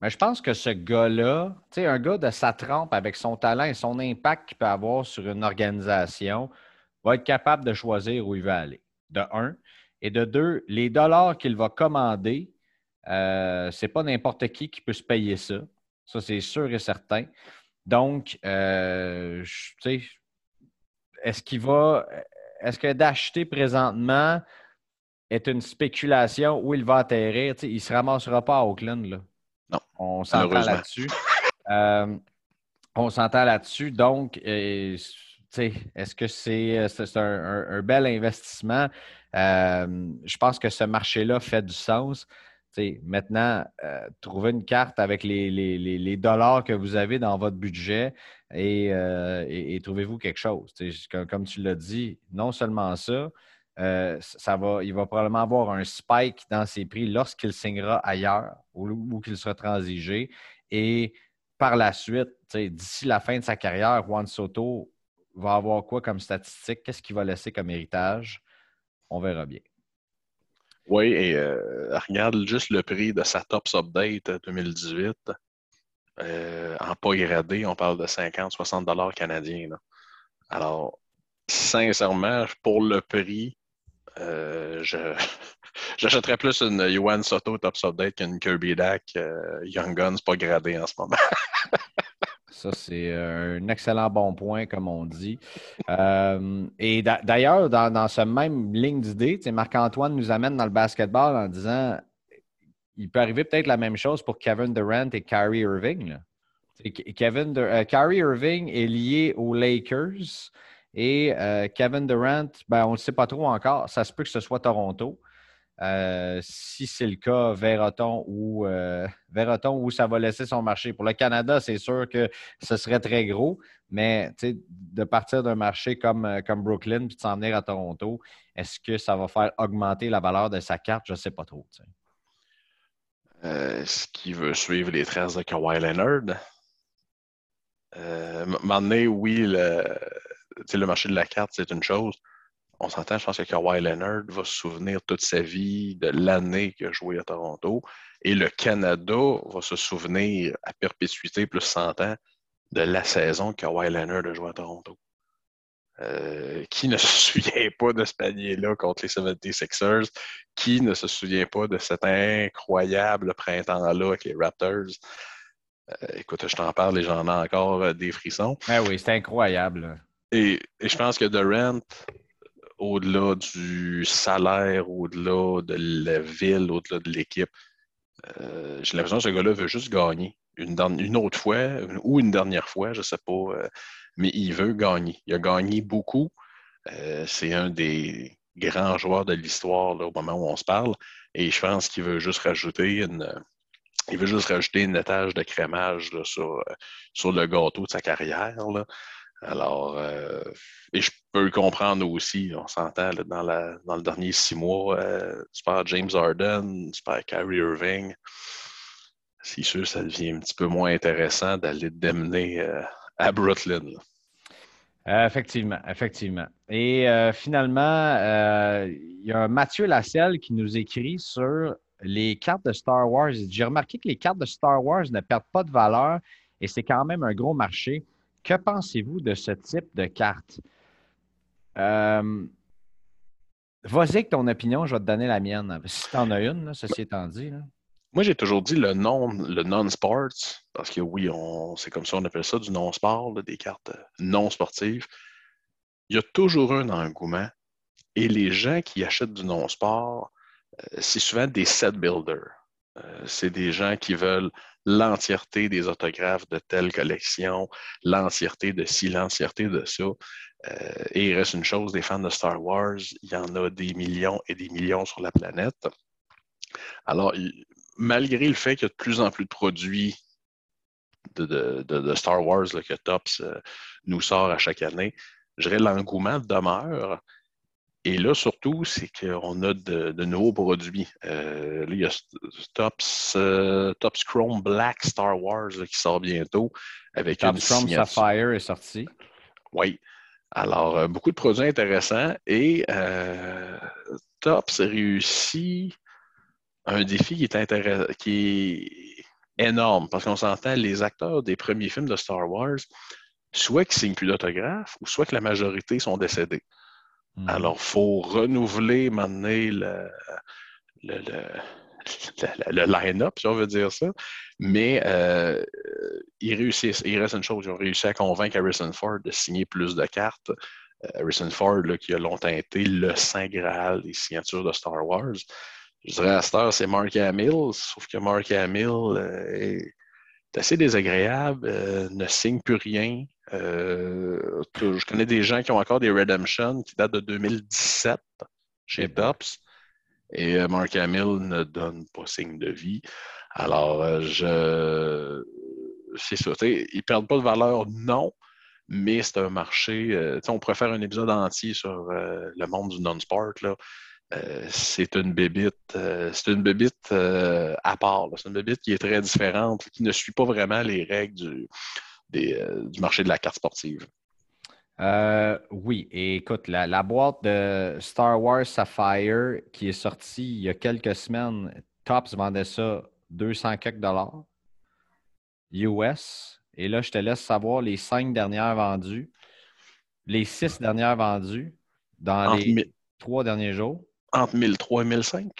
Mais je pense que ce gars-là, un gars de sa trempe avec son talent et son impact qu'il peut avoir sur une organisation, va être capable de choisir où il va aller. De un. Et de deux, les dollars qu'il va commander Euh, c'est pas n'importe qui qui peut se payer ça. Ça, c'est sûr et certain. Donc, euh, est-ce qu'il va. Est-ce que d'acheter présentement est une spéculation où il va atterrir? il ne se ramassera pas à Oakland. Là. Non. On s'entend là-dessus. Euh, on s'entend là-dessus. Donc, est-ce que c'est un, bel investissement? je pense que ce marché-là fait du sens maintenant, euh, trouvez une carte avec les, dollars que vous avez dans votre budget et, euh, trouvez-vous quelque chose. Comme, tu l'as dit, non seulement ça, euh, ça va, il va probablement avoir un spike dans ses prix lorsqu'il signera ailleurs ou, qu'il sera transigé. Et par la suite, d'ici la fin de sa carrière, Juan Soto va avoir quoi comme statistique? Qu'est-ce qu'il va laisser comme héritage? On verra bien. Oui, et euh, regarde juste le prix de sa Tops Update 2018. Euh, en pas gradé, on parle de 50-60 dollars canadiens. Alors, sincèrement, pour le prix, euh, je j'achèterais plus une Yuan Soto Tops Update qu'une Kirby Dak Young Guns pas gradé en ce moment. Ça, c'est euh, un excellent bon point, comme on dit. Euh, et d'ailleurs, dans, ce même ligne d'idée, Marc-Antoine nous amène dans le basketball en disant il peut arriver peut-être la même chose pour Kevin Durant et Kyrie Irving. Kevin euh, Kyrie Irving est lié aux Lakers et Kevin Durant, ben, on ne le sait pas trop encore. Ça se peut que ce soit Toronto. Euh, si c'est le cas, verra-t-on où, euh, où ça va laisser son marché? Pour le Canada, c'est sûr que ce serait très gros, mais de partir d'un marché comme, euh, comme Brooklyn puis de s'en venir à Toronto, est-ce que ça va faire augmenter la valeur de sa carte? Je ne sais pas trop. Est-ce qu'il veut suivre les traces de Kawhi Leonard? Euh, oui, le, le marché de la carte, c'est une chose on s'entend, je pense que Kawhi Leonard va se souvenir toute sa vie de l'année qu'il a joué à Toronto. Et le Canada va se souvenir à perpétuité, plus 100 ans, de la saison que Kawhi Leonard a joué à Toronto. Euh, qui ne se souvient pas de ce panier-là contre les 76ers? Qui ne se souvient pas de cet incroyable printemps-là avec les Raptors? Euh, écoute, je t'en parle et j'en ai encore euh, des frissons. Ah oui, c'est incroyable. Et, et, je pense que Durant, au-delà du salaire, au-delà de la ville, au-delà de l'équipe. Euh, j'ai l'impression que ce gars-là veut juste gagner. Une, autre fois ou une dernière fois, je ne sais pas, euh, mais il veut gagner. Il a gagné beaucoup. Euh, c'est un des grands joueurs de l'histoire au moment où on se parle. Et je pense qu'il veut juste rajouter une, il veut juste rajouter une étage de crémage sur, le gâteau de sa carrière. Alors, euh, et je peux comprendre aussi, on s'entend dans, le dernier six mois, euh, tu parles James Harden, tu parles Kyrie Irving. C'est sûr, ça devient un petit peu moins intéressant d'aller te démener euh, à Brooklyn. effectivement, effectivement. Et finalement, il y a Mathieu Lasselle qui nous écrit sur les cartes de Star Wars. J'ai remarqué que les cartes de Star Wars ne perdent pas de valeur et c'est quand même un gros marché. Que pensez-vous de ce type de carte? Euh, vas-y ton opinion, je vais te donner la mienne. Si tu en as une, ceci étant dit. Moi, j'ai toujours dit le non, le non-sports, parce que oui, c'est comme ça on appelle ça du non-sport, des cartes non sportives. Il y a toujours un engouement. Et les gens qui achètent du non-sport, euh, c'est souvent des set builders. Euh, c'est des gens qui veulent l'entièreté des autographes de telle collection, l'entièreté de ci, l'entièreté de ça. Euh, et il reste une chose, des fans de Star Wars, il y en a des millions et des millions sur la planète. Alors, malgré le fait qu'il y a de plus en plus de produits de, Star Wars que Tops euh, nous sort à chaque année, je dirais l'engouement demeure, et là, surtout, c'est qu'on a de, nouveaux produits. Euh, là, il y a Tops, euh, Tops Chrome Black Star Wars qui sort bientôt. Avec Tops Chrome Sapphire est sorti. Oui. Alors, euh, beaucoup de produits intéressants. Et Tops a réussi un défi qui est, qui est énorme. Parce qu'on s'entend, les acteurs des premiers films de Star Wars, soit qu'ils signent plus d'autographes, ou soit que la majorité sont décédés. Hmm. Alors, il faut renouveler maintenant le line-up, si on veut dire ça. Mais euh, ils réussissent. Il reste une chose, ils ont réussi à convaincre Harrison Ford de signer plus de cartes. Euh, Harrison Ford, qui a longtemps été le saint Graal des signatures de Star Wars. Je dirais à Star, c'est Mark Hamill, sauf que Mark Hamill euh, est assez désagréable, ne signe plus rien. Je connais des gens qui ont encore des Redemption qui datent de 2017 chez Tops. Et euh, Mark Hamill ne donne pas signe de vie. Alors, euh, je. C'est ça. Ils ne perdent pas de valeur, non, mais c'est un marché. Euh, on pourrait faire un épisode entier sur le monde du non-sport. c'est une bébite, c'est une bébite à part. C'est une bébite qui est très différente, qui ne suit pas vraiment les règles du marché de la carte sportive. Euh, oui, et écoute, la, boîte de Star Wars Sapphire qui est sortie il y a quelques semaines, Tops vendait ça 200 quelques dollars US. Et là, je te laisse savoir les cinq dernières vendues, les six dernières vendues dans les trois derniers jours. Entre 1003 et 1005?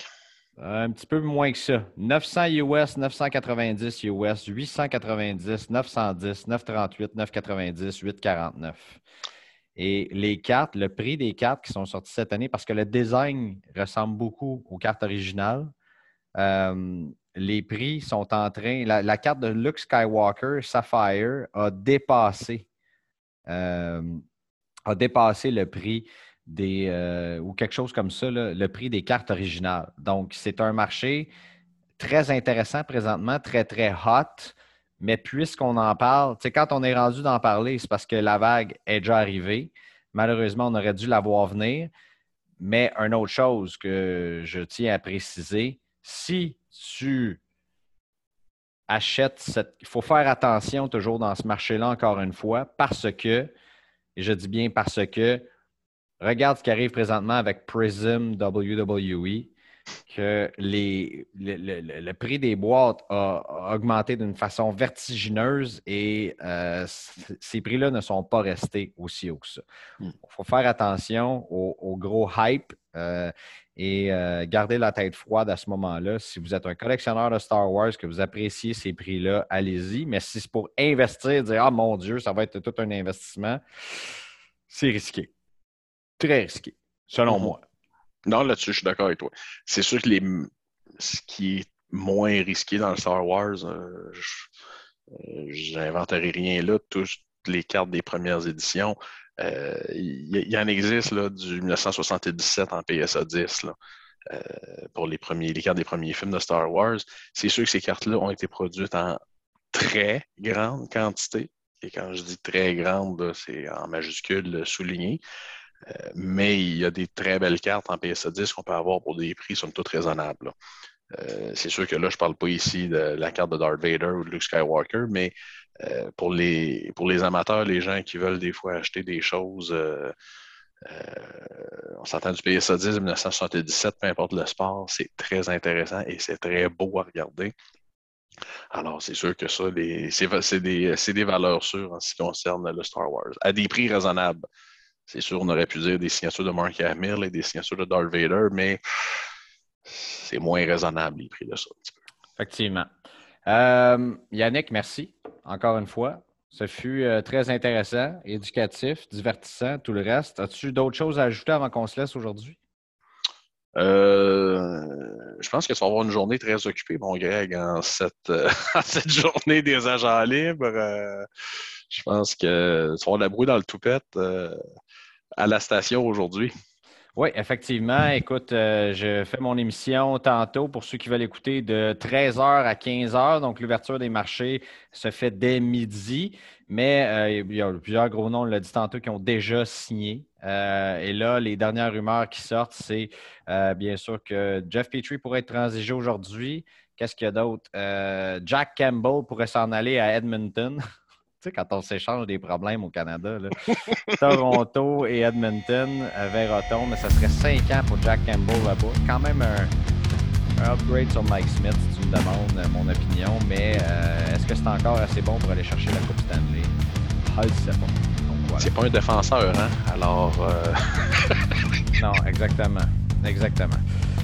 Un petit peu moins que ça. 900 US, 990 US, 890, 910, 938, 990, 849. Et les cartes, le prix des cartes qui sont sorties cette année, parce que le design ressemble beaucoup aux cartes originales, euh, les prix sont en train. La, carte de Luke Skywalker Sapphire a dépassé, euh, a dépassé le prix euh, ou quelque chose comme ça, le prix des cartes originales. Donc, c'est un marché très intéressant présentement, très, très hot. Mais puisqu'on en parle, quand on est rendu d'en parler, c'est parce que la vague est déjà arrivée. Malheureusement, on aurait dû la voir venir. Mais une autre chose que je tiens à préciser, si tu achètes cette. Il faut faire attention toujours dans ce marché-là, encore une fois, parce que, et je dis bien parce que, regarde ce qui arrive présentement avec Prism WWE que les, le, prix des boîtes a, augmenté d'une façon vertigineuse et euh, ces prix-là ne sont pas restés aussi haut que ça. Il hmm. faut faire attention au, gros hype euh, et euh, garder la tête froide à ce moment-là. Si vous êtes un collectionneur de Star Wars, que vous appréciez ces prix-là, allez-y. Mais si c'est pour investir, dire Ah mon Dieu, ça va être tout un investissement, c'est risqué. Très risqué, selon mm-hmm. moi. Non, là-dessus, je suis d'accord avec toi. C'est sûr que les, ce qui est moins risqué dans le Star Wars, euh, je n'inventerai rien là. Toutes les cartes des premières éditions, euh, il y, en existe là, du 1977 en PSA 10 euh, pour les, premiers, les cartes des premiers films de Star Wars. C'est sûr que ces cartes-là ont été produites en très grande quantité. Et quand je dis très grande, c'est en majuscule souligné. Euh, mais il y a des très belles cartes en PSA 10 qu'on peut avoir pour des prix, somme toute, raisonnables. Euh, c'est sûr que là, je ne parle pas ici de la carte de Darth Vader ou de Luke Skywalker, mais euh, pour, les, amateurs, les gens qui veulent des fois acheter des choses, on s'entend du PSA 10 1977, peu importe le sport, c'est très intéressant et c'est très beau à regarder. Alors, c'est sûr que ça, c'est des, valeurs sûres en ce qui concerne le Star Wars, à des prix raisonnables. C'est sûr, on aurait pu dire des signatures de Mark Hamill et des signatures de Darth Vader, mais c'est moins raisonnable les prix de ça un petit peu. Effectivement. Euh, Yannick, merci encore une fois. Ce fut euh, très intéressant, éducatif, divertissant, tout le reste. As-tu d'autres choses à ajouter avant qu'on se laisse aujourd'hui? Euh, je pense que tu vas avoir une journée très occupée, mon Greg, en cette, cette journée des agents libres. je pense que tu vas avoir la brouille dans le toupette à la station aujourd'hui. Oui, effectivement. Écoute, euh, je fais mon émission tantôt pour ceux qui veulent écouter de 13h à 15h. Donc, l'ouverture des marchés se fait dès midi. Mais euh, il y a plusieurs gros noms, on l'a dit tantôt, qui ont déjà signé. Euh, et là, les dernières rumeurs qui sortent, c'est bien sûr que Jeff Petrie pourrait être transigé aujourd'hui. Qu'est-ce qu'il y a d'autre? Jack Campbell pourrait s'en aller à Edmonton. Tu sais, quand on s'échange des problèmes au Canada, Toronto et Edmonton, Verroton, mais ça serait cinq ans pour Jack Campbell là-bas. Quand même un, upgrade sur Mike Smith, si tu me demandes euh, mon opinion, mais euh, est-ce que c'est encore assez bon pour aller chercher la Coupe Stanley? Ah, c'est bon. C'est pas un défenseur, hein? Alors. Euh, non, exactement. Exactement.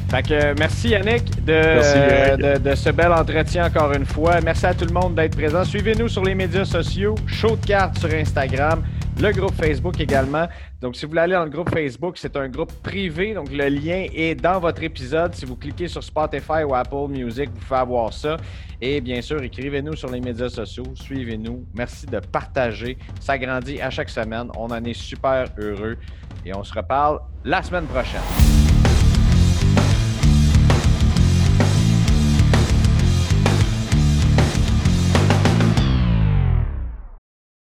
Fait que merci Yannick de, de, ce bel entretien encore une fois. Merci à tout le monde d'être présent. Suivez-nous sur les médias sociaux, Show de cartes sur Instagram, le groupe Facebook également. Donc, si vous voulez aller dans le groupe Facebook, c'est un groupe privé. Donc, le lien est dans votre épisode. Si vous cliquez sur Spotify ou Apple Music, vous pouvez avoir ça. Et bien sûr, écrivez-nous sur les médias sociaux, suivez-nous. Merci de partager. Ça grandit à chaque semaine. On en est super heureux. Et on se reparle la semaine prochaine.